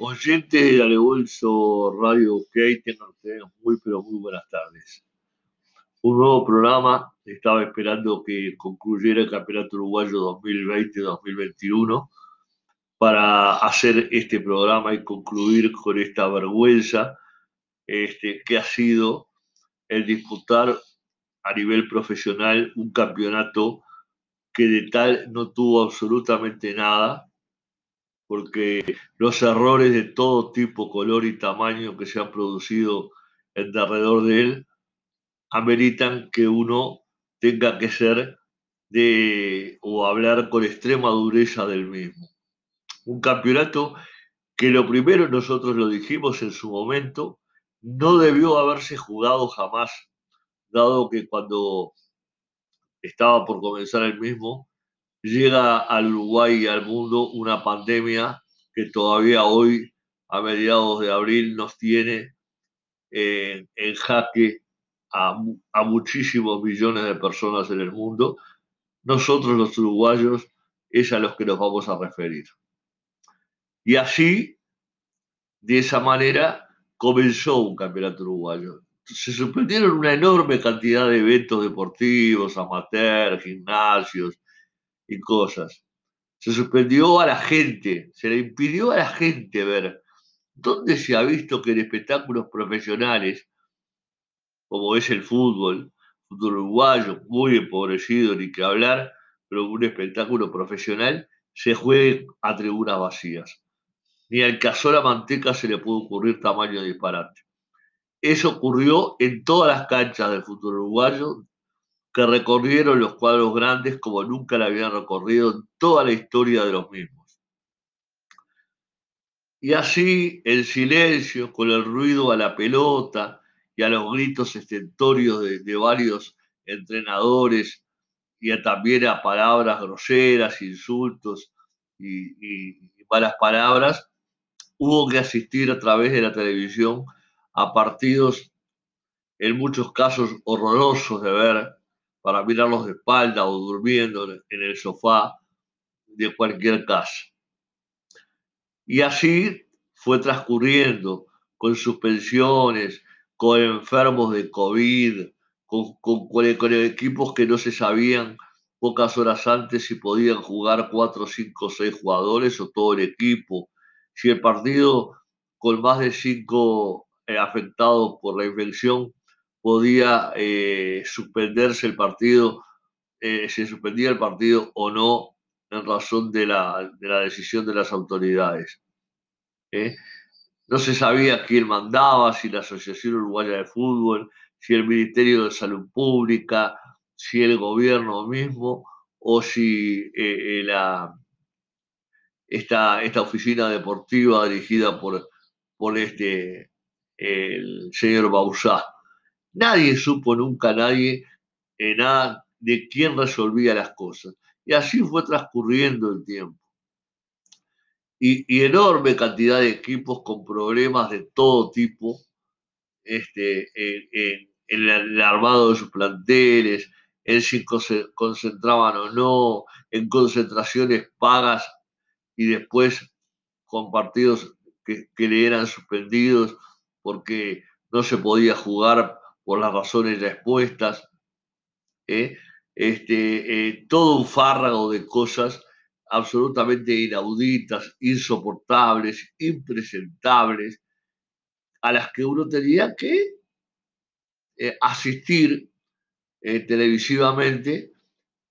Oyentes de Alebolso Radio OK, tengan ustedes muy, pero muy buenas tardes. Un nuevo programa, estaba esperando que concluyera el Campeonato Uruguayo 2020-2021 para hacer este programa y concluir con esta vergüenza este, que ha sido el disputar a nivel profesional un campeonato que de tal no tuvo absolutamente nada porque los errores de todo tipo, color y tamaño que se han producido en derredor de él ameritan que uno tenga que ser de o hablar con extrema dureza del mismo. Un campeonato que lo primero nosotros lo dijimos en su momento, no debió haberse jugado jamás, dado que cuando estaba por comenzar el mismo, llega al Uruguay y al mundo una pandemia que todavía hoy, a mediados de abril, nos tiene en jaque a, a, muchísimos millones de personas en el mundo. Nosotros los uruguayos es a los que nos vamos a referir. Y así, de esa manera, comenzó un campeonato uruguayo. Se suspendieron una enorme cantidad de eventos deportivos, amateur, gimnasios, y cosas. Se suspendió a la gente, se le impidió a la gente ver dónde se ha visto que en espectáculos profesionales, como es el fútbol, uruguayo, muy empobrecido, ni que hablar, pero un espectáculo profesional, se juegue a tribunas vacías. Ni al Casola Manteca se le pudo ocurrir tamaño disparate. Eso ocurrió en todas las canchas del fútbol uruguayo, que recorrieron los cuadros grandes como nunca la habían recorrido en toda la historia de los mismos. Y así, el silencio, con el ruido a la pelota y a los gritos estentorios de, varios entrenadores y también a palabras groseras, insultos y, y malas palabras, hubo que asistir a través de la televisión a partidos en muchos casos horrorosos de ver, para mirarlos de espalda o durmiendo en el sofá de cualquier casa. Y así fue transcurriendo con suspensiones, con enfermos de COVID, con, con, equipos que no se sabían pocas horas antes si podían jugar cuatro, cinco, seis jugadores o todo el equipo. Si el partido con más de cinco eh, afectados por la infección podía eh, suspenderse el partido, eh, se suspendía el partido o no en razón de la, decisión de las autoridades. ¿eh? No se sabía quién mandaba, si la Asociación Uruguaya de Fútbol, si el Ministerio de Salud Pública, si el gobierno mismo o si la, esta, esta oficina deportiva dirigida por, por este, el señor Bausá. Nadie supo nunca, nadie, eh, nada de quién resolvía las cosas. Y así fue transcurriendo el tiempo. Y, enorme cantidad de equipos con problemas de todo tipo este, en, el armado de sus planteles, en si se concentraban o no, en concentraciones pagas y después con partidos que, que le eran suspendidos porque no se podía jugar por las razones ya expuestas, ¿eh? este, eh, todo un fárrago de cosas absolutamente inauditas, insoportables, impresentables, a las que uno tenía que eh, asistir televisivamente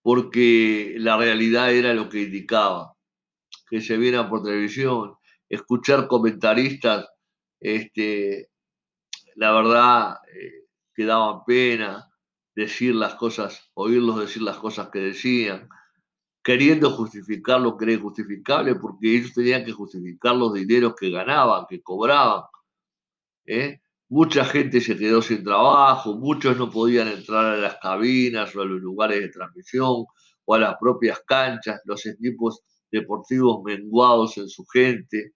porque la realidad era lo que indicaba, que se viera por televisión, escuchar comentaristas, este, la verdad, que daban pena decir las cosas, oírlos decir las cosas que decían, queriendo justificar lo que era injustificable, porque ellos tenían que justificar los dineros que ganaban, que cobraban. ¿eh? Mucha gente se quedó sin trabajo, muchos no podían entrar a las cabinas o a los lugares de transmisión o a las propias canchas, los equipos deportivos menguados en su gente.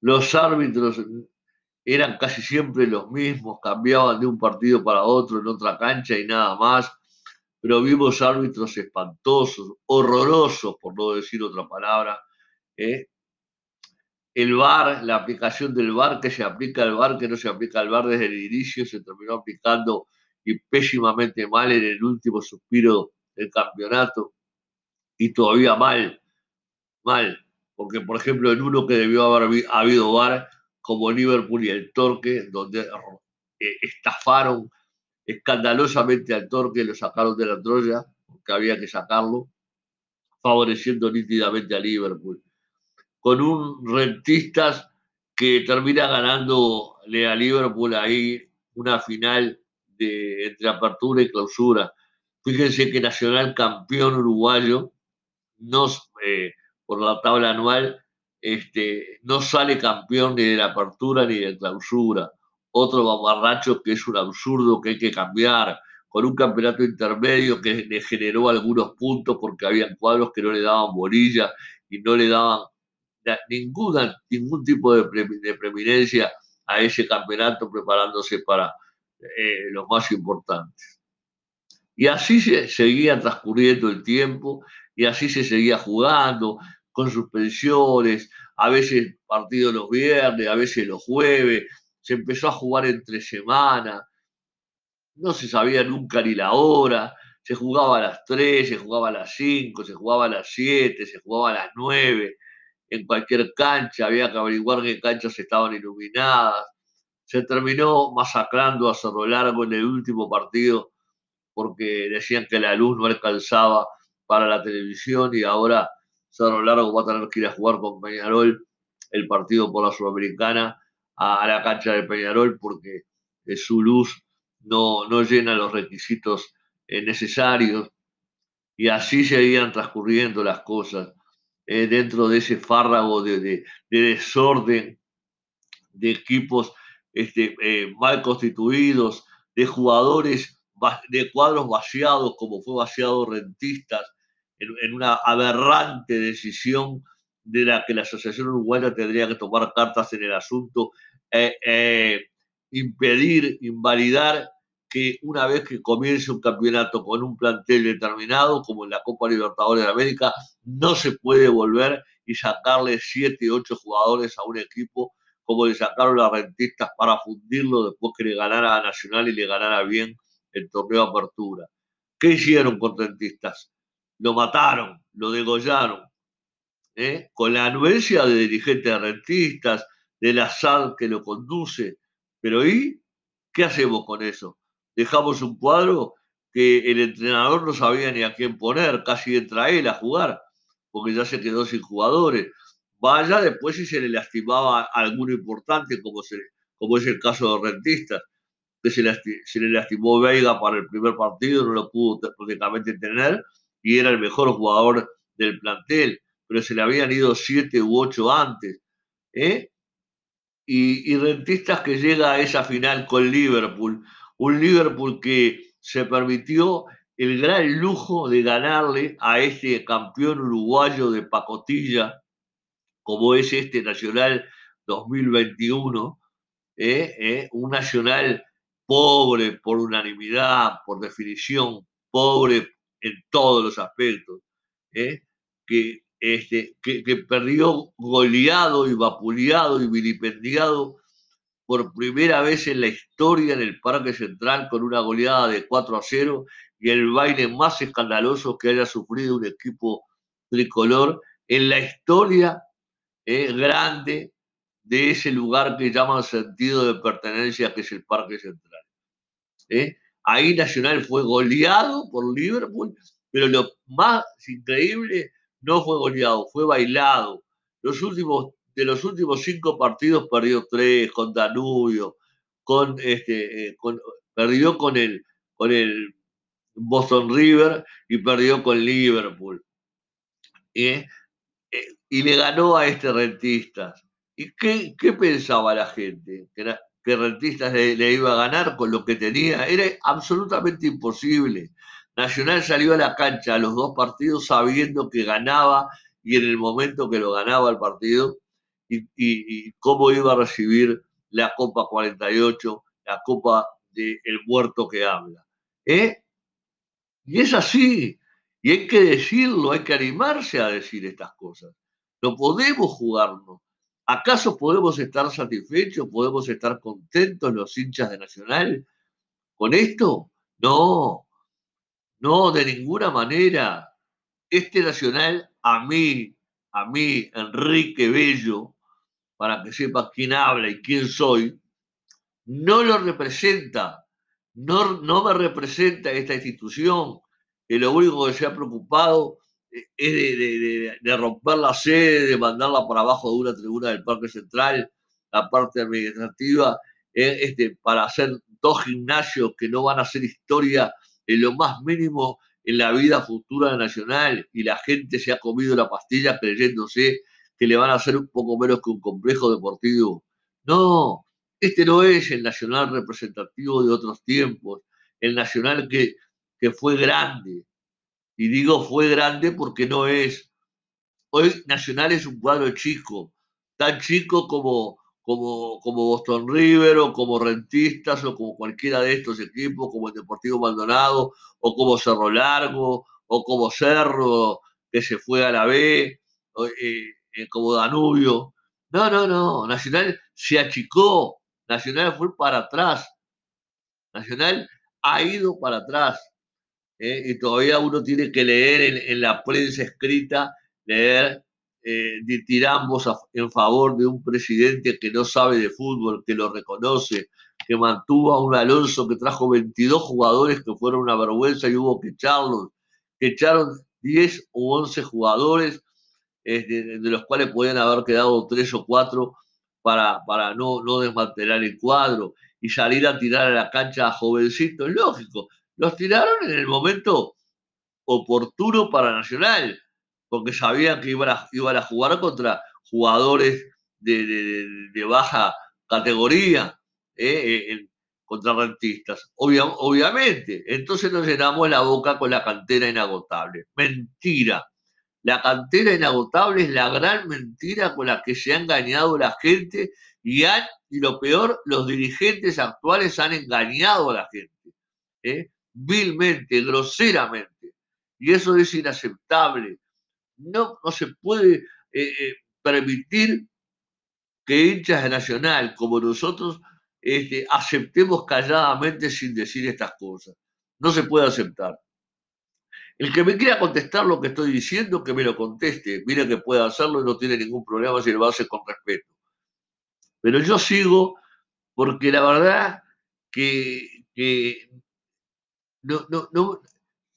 Los árbitros eran casi siempre los mismos, cambiaban de un partido para otro en otra cancha y nada más, pero vimos árbitros espantosos, horrorosos, por no decir otra palabra, ¿eh? el VAR, la aplicación del VAR, que se aplica al VAR, que no se aplica al VAR desde el inicio, se terminó aplicando y pésimamente mal en el último suspiro del campeonato y todavía mal, mal, porque por ejemplo en uno que debió haber habido VAR, como Liverpool y el Torque, donde eh, estafaron escandalosamente al Torque, lo sacaron de la Troya, porque había que sacarlo, favoreciendo nítidamente a Liverpool con un rentistas que termina ganándole a Liverpool ahí una final de, entre apertura y clausura. Fíjense que Nacional campeón uruguayo, no, eh, por la tabla anual, este, no sale campeón ni de la apertura ni de clausura. Otro babarracho que es un absurdo que hay que cambiar, con un campeonato intermedio que le generó algunos puntos porque había cuadros que no le daban bolilla y no le daban ninguna, ningún tipo de, preeminencia a ese campeonato preparándose para eh, los más importantes. Y así se seguía transcurriendo el tiempo y así se seguía jugando con suspensiones, a veces partidos los viernes, a veces los jueves, se empezó a jugar entre semanas, no se sabía nunca ni la hora, se jugaba a las 3, se jugaba a las 5, se jugaba a las 7, se jugaba a las 9, en cualquier cancha, había que averiguar qué canchas estaban iluminadas. Se terminó masacrando a Cerro Largo en el último partido porque decían que la luz no alcanzaba para la televisión y ahora Cerro Largo va a tener que ir a jugar con Peñarol el partido por la Sudamericana a, la cancha de Peñarol porque su luz no, no llena los requisitos eh, necesarios y así seguían transcurriendo las cosas. Eh, dentro de ese fárrago de, desorden, de equipos este, eh, mal constituidos, de jugadores, de cuadros vaciados, como fue vaciado Rentistas, en, una aberrante decisión de la que la Asociación Uruguaya tendría que tomar cartas en el asunto, eh, impedir, invalidar que una vez que comience un campeonato con un plantel determinado, como en la Copa Libertadores de América, no se puede volver y sacarle siete, ocho jugadores a un equipo como le sacaron las rentistas para fundirlo después que le ganara a Nacional y le ganara bien el torneo apertura. ¿Qué hicieron con rentistas? Lo mataron, lo degollaron, ¿eh? con la anuencia de dirigentes rentistas, del SAD que lo conduce. Pero ¿y qué hacemos con eso? dejamos un cuadro que el entrenador no sabía ni a quién poner, casi entra él a jugar, porque ya se quedó sin jugadores. Vaya después si se le lastimaba alguno importante, como, se, como es el caso de Rentistas, que se, le lastimó Veiga para el primer partido, no lo pudo prácticamente tener, y era el mejor jugador del plantel, pero se le habían ido siete u ocho antes. ¿eh? Y, y Rentistas que llega a esa final con Liverpool, un Liverpool que se permitió el gran lujo de ganarle a este campeón uruguayo de pacotilla, como es este Nacional 2021, ¿eh? ¿Eh? un Nacional pobre por unanimidad, por definición, pobre en todos los aspectos, ¿eh? que, este, que, que, perdió goleado y vapuleado y vilipendiado por primera vez en la historia en el Parque Central con una goleada de 4 a 0 y el baile más escandaloso que haya sufrido un equipo tricolor en la historia eh, grande de ese lugar que llaman sentido de pertenencia, que es el Parque Central. Eh. Ahí Nacional fue goleado por Liverpool, pero lo más increíble no fue goleado, fue bailado. Los últimos de los últimos cinco partidos perdió tres con Danubio, con este, eh, perdió con el, con el Boston River y perdió con Liverpool. ¿eh? Eh, y le ganó a este Rentistas. ¿Y qué, pensaba la gente? Que, que Rentistas le, iba a ganar con lo que tenía. Era absolutamente imposible. Nacional salió a la cancha a los dos partidos sabiendo que ganaba y en el momento que lo ganaba el partido y, cómo iba a recibir la Copa 48, la Copa del muerto que habla. ¿eh? Y es así, y hay que decirlo, hay que animarse a decir estas cosas. No podemos jugarnos ¿Acaso podemos estar satisfechos, podemos estar contentos los hinchas de Nacional con esto? No, no, de ninguna manera. Este Nacional, a mí, a mí, Enrique Bello, para que sepa quién habla y quién soy, no lo representa, no, no me representa esta institución, que lo único que se ha preocupado es de, romper la sede, de mandarla para abajo de una tribuna del Parque Central, la parte administrativa, este, para hacer dos gimnasios que no van a hacer historia en lo más mínimo en la vida futura nacional y la gente se ha comido la pastilla creyéndose que le van a hacer un poco menos que un complejo deportivo. No, este no es el nacional representativo de otros tiempos, el nacional que, que fue grande, y digo fue grande porque no es. Hoy Nacional es un cuadro chico, tan chico como, como, como Boston River o como Rentistas o como cualquiera de estos equipos, como el Deportivo Maldonado o como Cerro Largo o como Cerro que se fue a la B, eh, eh, como Danubio. No, no, no. Nacional se achicó. Nacional fue para atrás. Nacional ha ido para atrás. ¿Eh? y todavía uno tiene que leer en, la prensa escrita, leer eh, tirambos en favor de un presidente que no sabe de fútbol, que lo reconoce, que mantuvo a un Alonso que trajo 22 jugadores que fueron una vergüenza y hubo que echarlos, que echaron 10 u 11 jugadores, de, los cuales podían haber quedado 3 o 4 para, para no, no desmantelar el cuadro y salir a tirar a la cancha a jovencitos, lógico, los tiraron en el momento oportuno para Nacional, porque sabían que iban a, iban a jugar contra jugadores de, baja categoría, eh, eh, contra rentistas. obviamente, entonces nos llenamos la boca con la cantera inagotable. Mentira. La cantera inagotable es la gran mentira con la que se ha engañado la gente y, y lo peor, los dirigentes actuales han engañado a la gente. ¿eh? Vilmente, groseramente. Y eso es inaceptable. No, no se puede eh, eh, permitir que hinchas de Nacional como nosotros este, aceptemos calladamente sin decir estas cosas. No se puede aceptar. El que me quiera contestar lo que estoy diciendo, que me lo conteste. Mira que puede hacerlo y no tiene ningún problema si lo hace con respeto. Pero yo sigo porque la verdad que, que no,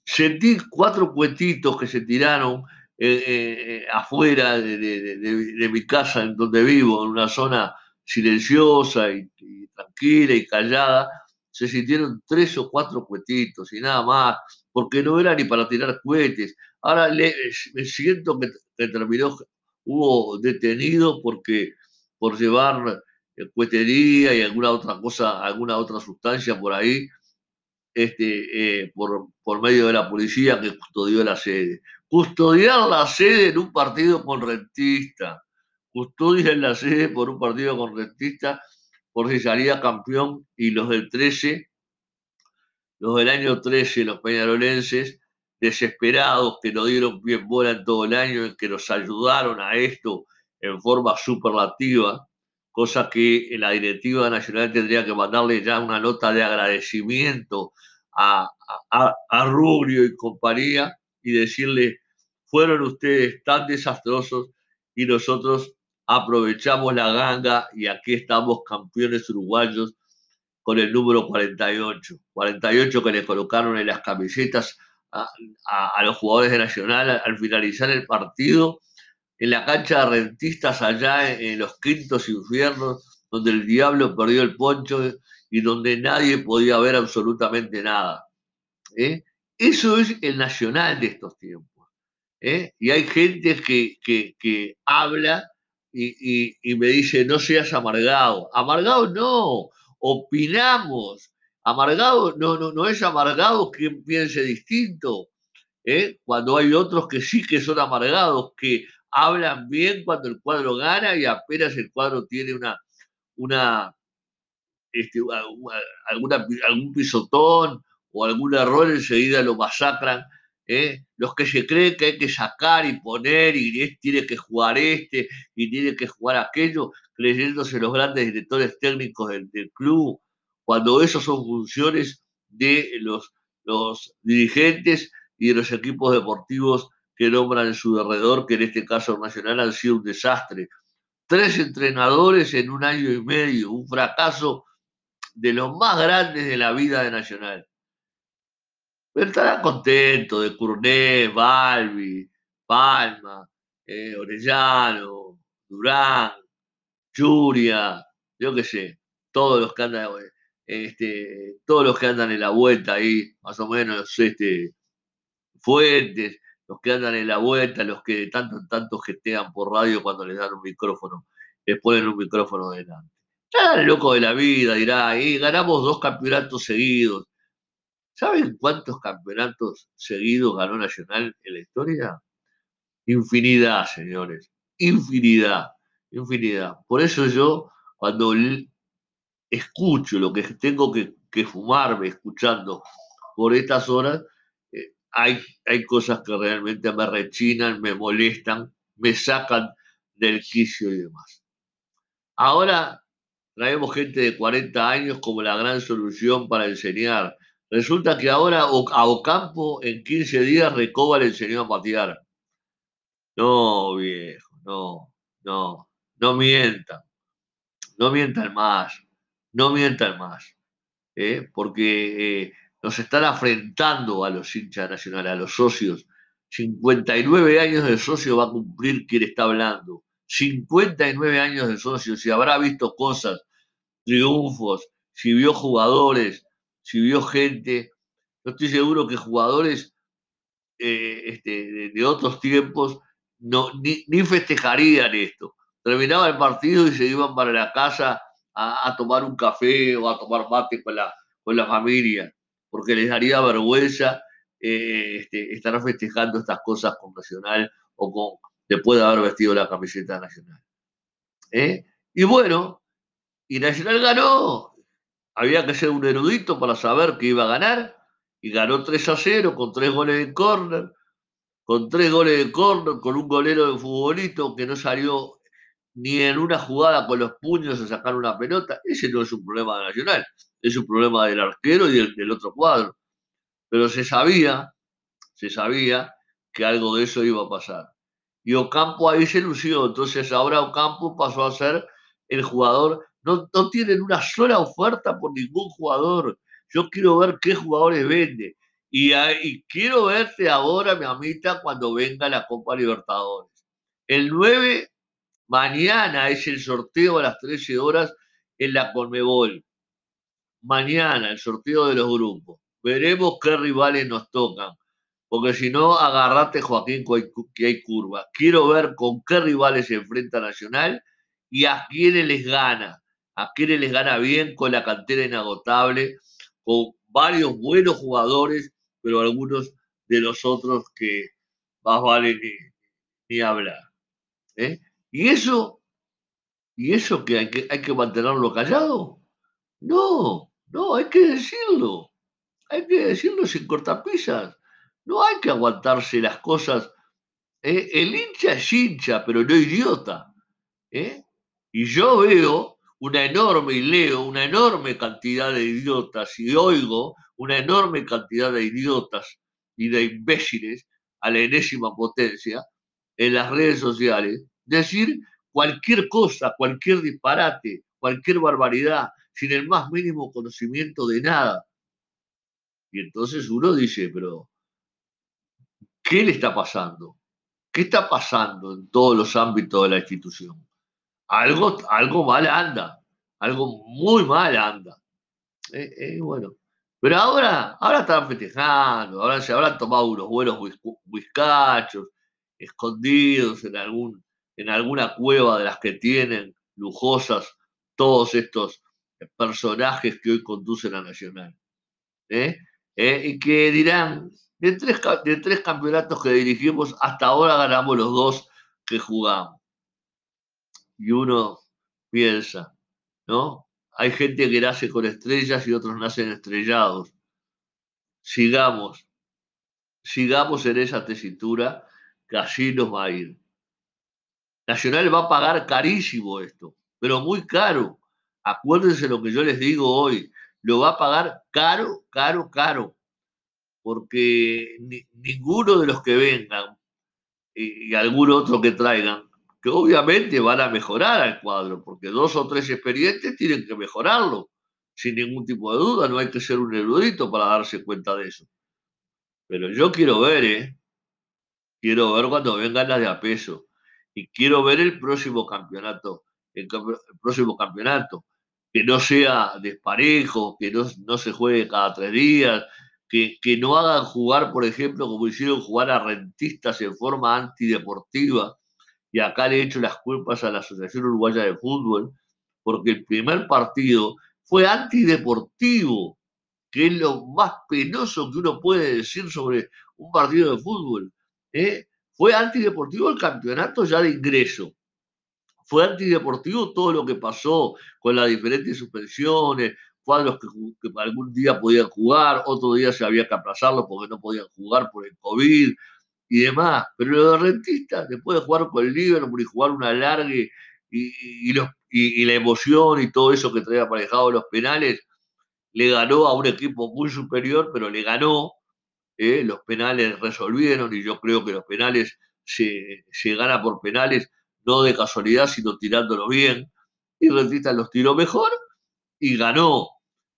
sentí cuatro cuetitos que se tiraron eh, eh, afuera de, mi casa en donde vivo, en una zona silenciosa y, tranquila y callada, se sintieron tres o cuatro cuetitos y nada más, porque no era ni para tirar cohetes. Ahora me siento que, terminó, hubo detenido porque por llevar eh, cuetería y alguna otra cosa, alguna otra sustancia por ahí, este, eh, por, por, medio de la policía que custodió la sede. Custodiar la sede en un partido con rentista. Custodiar la sede por un partido con rentista por si salía campeón y los del 13, los del año 13, los peñarolenses, desesperados, que no dieron bien bola en todo el año, que nos ayudaron a esto en forma superlativa, cosa que la directiva nacional tendría que mandarle ya una nota de agradecimiento a, a, Rubio y compañía y decirle, fueron ustedes tan desastrosos y nosotros aprovechamos la ganga y aquí estamos campeones uruguayos con el número 48. 48 que le colocaron en las camisetas a, a los jugadores de Nacional al finalizar el partido en la cancha de rentistas allá en, los quintos infiernos, donde el diablo perdió el poncho y donde nadie podía ver absolutamente nada. ¿eh? Eso es el nacional de estos tiempos. ¿eh? Y hay gente que, que, habla y, y, me dice, no seas amargado. Amargado no, opinamos. Amargado no, no, no es amargado quien piense distinto. ¿eh? Cuando hay otros que sí que son amargados, que hablan bien cuando el cuadro gana y apenas el cuadro tiene una, una este, alguna, algún pisotón o algún error, enseguida lo masacran ¿eh? los que se creen que hay que sacar y poner y tiene que jugar este y tiene que jugar aquello, creyéndose los grandes directores técnicos del, club, cuando esas son funciones de los, los dirigentes y de los equipos deportivos que nombran en su derredor, que en este caso Nacional han sido un desastre. Tres entrenadores en un año y medio, un fracaso de los más grandes de la vida de Nacional. Pero estará contento de Curné, Balbi, Palma, eh, Orellano, Durán, Churia, yo qué sé, todos los que andan, este, todos los que andan en la vuelta ahí, más o menos, este, Fuentes, los que andan en la vuelta, los que de tanto en tanto gestean por radio cuando les dan un micrófono, les ponen un micrófono delante. Ya el loco de la vida dirá, ahí ganamos dos campeonatos seguidos. ¿Saben cuántos campeonatos seguidos ganó Nacional en la historia? Infinidad, señores. Infinidad. Infinidad. Por eso yo, cuando escucho lo que tengo que, fumarme escuchando por estas horas, eh, hay, hay cosas que realmente me rechinan, me molestan, me sacan del quicio y demás. Ahora traemos gente de 40 años como la gran solución para enseñar. Resulta que ahora a Ocampo en 15 días Recoba le enseñó a patear. No, viejo, no, no, no mientan. No mientan más, no mientan más. ¿eh? Porque eh, nos están afrentando a los hinchas nacionales, a los socios. 59 años de socio va a cumplir quien está hablando. 59 años de socio, si habrá visto cosas triunfos, si vio jugadores, si vio gente. No estoy seguro que jugadores eh, este, de, otros tiempos ni, festejarían esto. Terminaba el partido y se iban para la casa a, tomar un café o a tomar mate con la, con la familia, porque les daría vergüenza eh, este, estar festejando estas cosas con Nacional o con después de haber vestido la camiseta nacional. ¿Eh? Y bueno, y Nacional ganó. Había que ser un erudito para saber que iba a ganar. Y ganó 3 a 0 con tres goles de córner. Con tres goles de córner, con un golero de futbolito que no salió ni en una jugada con los puños a sacar una pelota. Ese no es un problema de Nacional. Es un problema del arquero y del, del otro cuadro. Pero se sabía, se sabía que algo de eso iba a pasar. Y Ocampo ahí se lució. Entonces ahora Ocampo pasó a ser el jugador no, tienen una sola oferta por ningún jugador. Yo quiero ver qué jugadores vende. Y, quiero verte ahora, mi amita, cuando venga la Copa Libertadores. El 9, mañana es el sorteo a las 13 horas en la Conmebol. Mañana, el sorteo de los grupos. Veremos qué rivales nos tocan. Porque si no, agarrate, Joaquín, que hay curva. Quiero ver con qué rivales se enfrenta Nacional y a quiénes les gana a quienes les gana bien con la cantera inagotable, con varios buenos jugadores, pero algunos de los otros que más vale ni, hablar. ¿eh? ¿Y eso? ¿Y eso que hay, que hay que mantenerlo callado? No, no, hay que decirlo. Hay que decirlo sin cortapisas. No hay que aguantarse las cosas. ¿eh? El hincha es hincha, pero no idiota. ¿eh? Y yo veo una enorme, y leo una enorme cantidad de idiotas y oigo una enorme cantidad de idiotas y de imbéciles a la enésima potencia en las redes sociales decir cualquier cosa, cualquier disparate, cualquier barbaridad, sin el más mínimo conocimiento de nada. Y entonces uno dice, pero, ¿qué le está pasando? ¿Qué está pasando en todos los ámbitos de la institución? algo, algo mal anda, algo muy mal anda. Eh, eh, bueno, pero ahora, ahora están festejando, ahora se habrán tomado unos buenos whiskachos, escondidos en, algún, en alguna cueva de las que tienen, lujosas, todos estos personajes que hoy conducen a Nacional. ¿eh? y que dirán, de tres, de tres campeonatos que dirigimos, hasta ahora ganamos los dos que jugamos y uno piensa, ¿no? Hay gente que nace con estrellas y otros nacen estrellados. Sigamos, sigamos en esa tesitura que así nos va a ir. Nacional va a pagar carísimo esto, pero muy caro. Acuérdense lo que yo les digo hoy, lo va a pagar caro, caro, caro, porque ninguno de los que vengan y, y algún otro que traigan, que obviamente van a mejorar al cuadro, porque dos o tres expedientes tienen que mejorarlo, sin ningún tipo de duda, no hay que ser un erudito para darse cuenta de eso. Pero yo quiero ver, ¿eh? Quiero ver cuando vengan las de a peso. Y quiero ver el próximo campeonato, el, próximo campeonato. Que no sea desparejo, que no, no se juegue cada tres días, que, que, no hagan jugar, por ejemplo, como hicieron jugar a rentistas en forma antideportiva. Y acá le he hecho las culpas a la Asociación Uruguaya de Fútbol, porque el primer partido fue antideportivo que es lo más penoso que uno puede decir sobre un partido de fútbol. ¿eh? Fue antideportivo el campeonato ya de ingreso. Fue antideportivo todo lo que pasó con las diferentes suspensiones, cuadros que, algún día podían jugar, otro día se había que aplazarlo porque no podían jugar por el COVID y demás. Pero los de rentistas, después de jugar con el Liverpool y jugar una larga y, y, y, la emoción y todo eso que traía aparejado los penales, le ganó a un equipo muy superior, pero le ganó. ¿eh? los penales resolvieron y yo creo que los penales se, se gana por penales, no de casualidad, sino tirándolo bien. Y Rentistas los tiró mejor y ganó,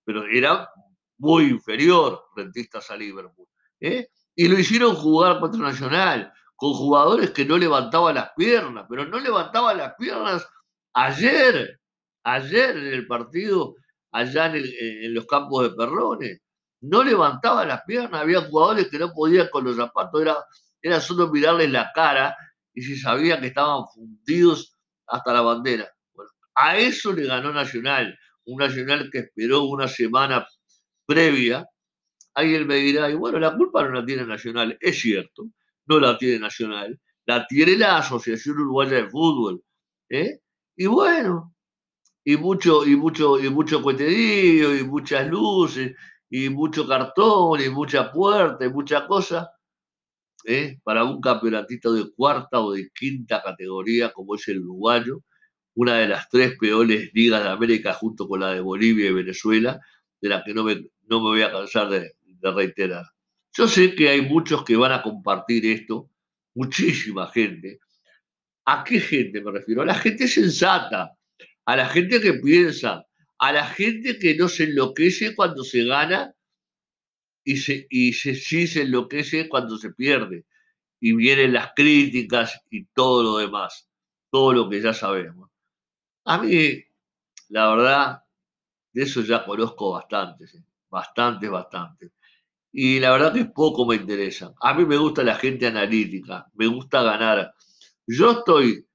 pero era muy inferior Rentistas a Liverpool. ¿eh? Y lo hicieron jugar contra Nacional, con jugadores que no levantaban las piernas, pero no levantaban las piernas ayer, ayer en el partido allá en, los campos de Perrones. No levantaba las piernas, había jugadores que no podían con los zapatos, era, era solo mirarles la cara y se sabía que estaban fundidos hasta la bandera. Bueno, a eso le ganó Nacional, un Nacional que esperó una semana previa. Alguien me dirá, y bueno, la culpa no la tiene Nacional, es cierto, no la tiene Nacional, la tiene la Asociación Uruguaya de Fútbol. ¿eh? Y bueno, y mucho, y mucho, y mucho cohetedío, y muchas luces, y mucho cartón, y mucha puerta, y mucha cosa, ¿eh? para un campeonatito de cuarta o de quinta categoría como es el uruguayo, una de las tres peores ligas de América junto con la de Bolivia y Venezuela, de la que no me, no me voy a cansar de, de reiterar. Yo sé que hay muchos que van a compartir esto, muchísima gente. ¿A qué gente me refiero? A la gente sensata, a la gente que piensa, a la gente que no se enloquece cuando se gana y, se, y se, sí se enloquece cuando se pierde. Y vienen las críticas y todo lo demás, todo lo que ya sabemos. A mí, la verdad, de eso ya conozco bastantes, ¿eh? bastantes, bastantes. Y la verdad que poco me interesa. A mí me gusta la gente analítica, me gusta ganar. Yo estoy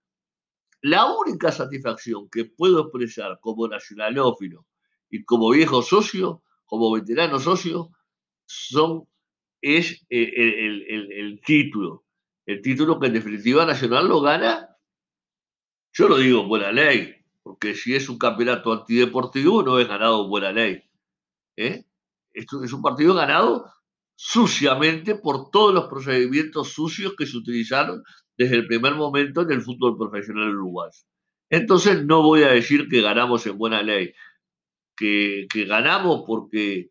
la única satisfacción que puedo expresar como nacionalófilo y como viejo socio, como veterano socio, son, es eh, el, título. El título que en definitiva Nacional lo gana, yo lo digo en buena ley, porque si es un campeonato antideportivo no es ganado en buena ley. ¿eh? Esto es un partido ganado suciamente por todos los procedimientos sucios que se utilizaron desde el primer momento en el fútbol profesional uruguayo. Entonces no voy a decir que ganamos en buena ley, que, ganamos porque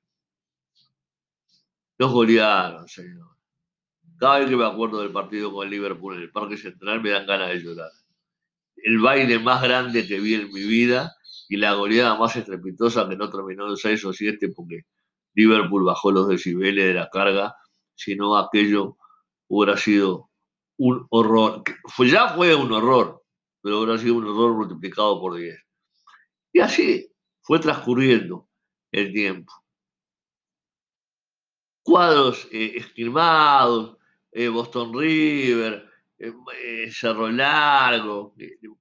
nos golearon, señor. Cada vez que me acuerdo del partido con el Liverpool en el Parque Central me dan ganas de llorar. El baile más grande que vi en mi vida y la goleada más estrepitosa que no terminó en 6 o 7 porque Liverpool bajó los decibeles de la carga, sino aquello hubiera sido un horror. Pues ya fue un horror, pero ha sido un horror multiplicado por 10. Y así fue transcurriendo el tiempo. Cuadros eh, eh, Boston River, eh, Cerro Largo,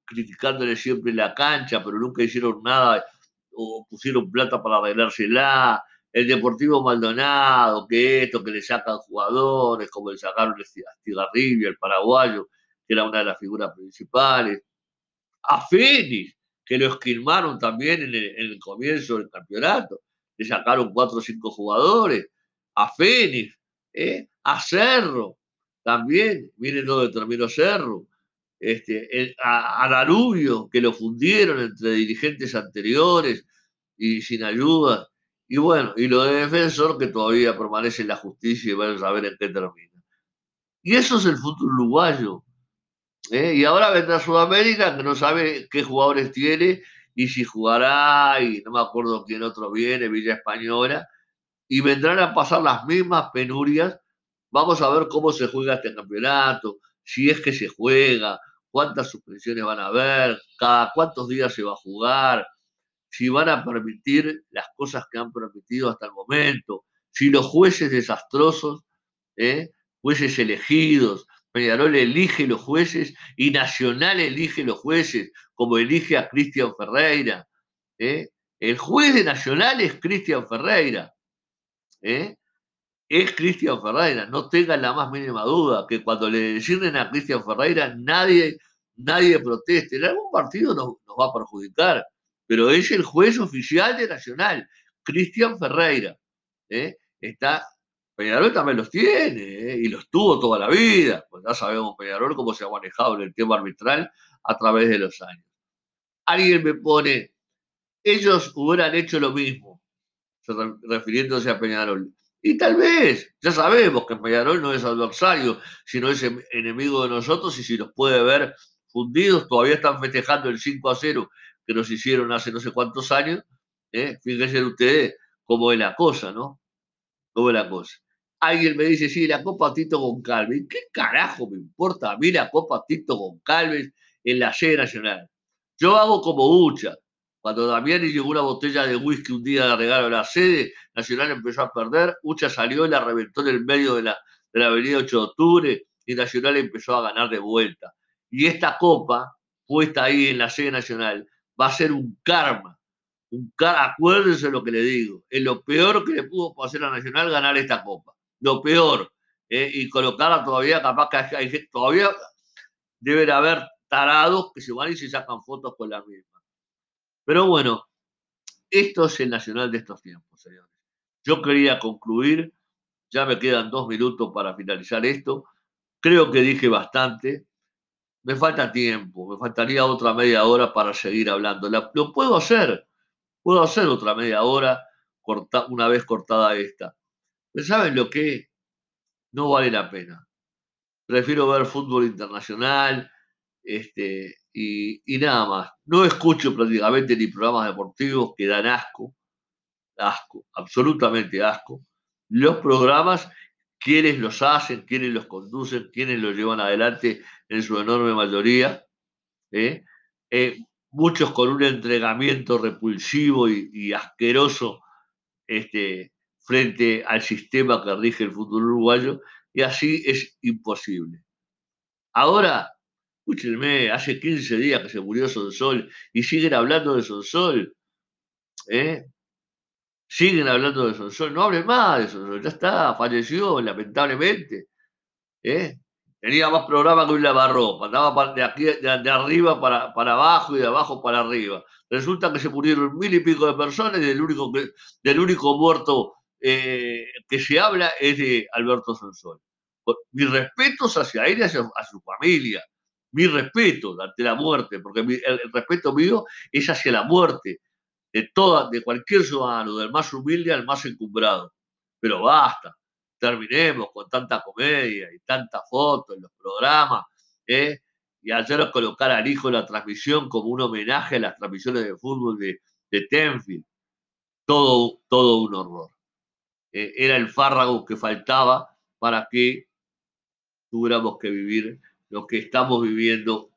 criticándole siempre la cancha, pero nunca hicieron nada o pusieron plata para arreglársela el Deportivo Maldonado, que esto, que le sacan jugadores, como le sacaron Astigarribia, el paraguayo, que era una de las figuras principales. A Fénix, que lo esquilmaron también en el, comienzo del campeonato. Le sacaron cuatro o cinco jugadores. A Fénix, ¿eh? a Cerro, también, miren dónde terminó Cerro, este, a, a Darubio, que lo fundieron entre dirigentes anteriores y sin ayuda, y bueno, y lo de defensor que todavía permanece en la justicia y van a saber en qué termina. Y eso es el fútbol uruguayo. ¿eh? Y ahora vendrá Sudamérica, que no sabe qué jugadores tiene y si jugará, y no me acuerdo quién otro viene, Villa Española, y vendrán a pasar las mismas penurias. Vamos a ver cómo se juega este campeonato, si es que se juega, cuántas suspensiones van a haber, cada cuántos días se va a jugar, si van a permitir las cosas que han permitido hasta el momento, si los jueces desastrosos, ¿eh? jueces elegidos, Peñarol elige los jueces y Nacional elige los jueces, como elige a Cristian Ferreira. ¿eh? El juez de Nacional es Cristian Ferreira. ¿Eh? Es Cristian Ferreira. No tengan la más mínima duda que cuando le designen a Cristian Ferreira nadie, nadie proteste. En algún partido nos, va a perjudicar, pero es el juez oficial de Nacional, Cristian Ferreira. ¿eh? Está Peñarol también los tiene ¿eh? y los tuvo toda la vida. Pues ya sabemos Peñarol cómo se ha manejado el tema arbitral a través de los años. Alguien me pone, ellos hubieran hecho lo mismo, refiriéndose a Peñarol. Y tal vez, ya sabemos que Peñarol no es adversario, sino es em, enemigo de nosotros y si los puede ver fundidos, todavía están festejando el 5 a 0 que nos hicieron hace no sé cuántos años. ¿eh? Fíjense ustedes cómo es la cosa, ¿no? Cómo es la cosa. Alguien me dice, sí, la Copa Tito Goncalves. ¿Qué carajo me importa a mí la Copa Tito Goncalves en la sede nacional? Yo hago como Ucha. Cuando Damiani llegó una botella de whisky un día de regalo a la sede, Nacional empezó a perder, Ucha salió y la reventó en el medio de la, de la avenida 8 de octubre y Nacional empezó a ganar de vuelta. Y esta copa, puesta ahí en la sede nacional, va a ser un karma. Un acuérdense lo que le digo, es lo peor que le pudo pasar a Nacional ganar esta copa lo peor, eh, y colocarla todavía, capaz que todavía deben haber tarados que se van y se sacan fotos con la misma. Pero bueno, esto es el nacional de estos tiempos, señores. Yo quería concluir, ya me quedan dos minutos para finalizar esto. Creo que dije bastante. Me falta tiempo, me faltaría otra media hora para seguir hablando. lo puedo hacer, puedo hacer otra media hora una vez cortada esta. Pero ¿saben lo que? No vale la pena. Prefiero ver fútbol internacional este, y, nada más. No escucho prácticamente ni programas deportivos que dan asco, asco, absolutamente asco. Los programas, quienes los hacen, quienes los conducen, quienes los llevan adelante en su enorme mayoría. ¿eh? Eh, muchos con un entregamiento repulsivo y, y asqueroso este, frente al sistema que rige el fútbol uruguayo y así es imposible. Ahora, escúchenme, hace 15 días que se murió Sonsol y siguen hablando de Sonsol. ¿eh? Siguen hablando de Sonsol, no hablen más de Sonsol, ya está, falleció lamentablemente. ¿eh? Tenía más programa que un lavarropa, andaba de, aquí, de, arriba para, para, abajo y de abajo para arriba. Resulta que se murieron mil y pico de personas y del único, del único muerto eh, que se habla es de Alberto Sonsol. Mis respetos hacia él y hacia, a su familia. Mi respeto ante la muerte, porque el, respeto mío es hacia la muerte de toda, de cualquier ciudadano, del más humilde al más encumbrado. Pero basta, terminemos con tanta comedia y tanta foto en los programas, ¿eh? y ayer colocar al hijo en la transmisión como un homenaje a las transmisiones de fútbol de, de Tenfield. Todo, todo un horror. Eh, era el fárrago que faltaba para que tuviéramos que vivir lo que estamos viviendo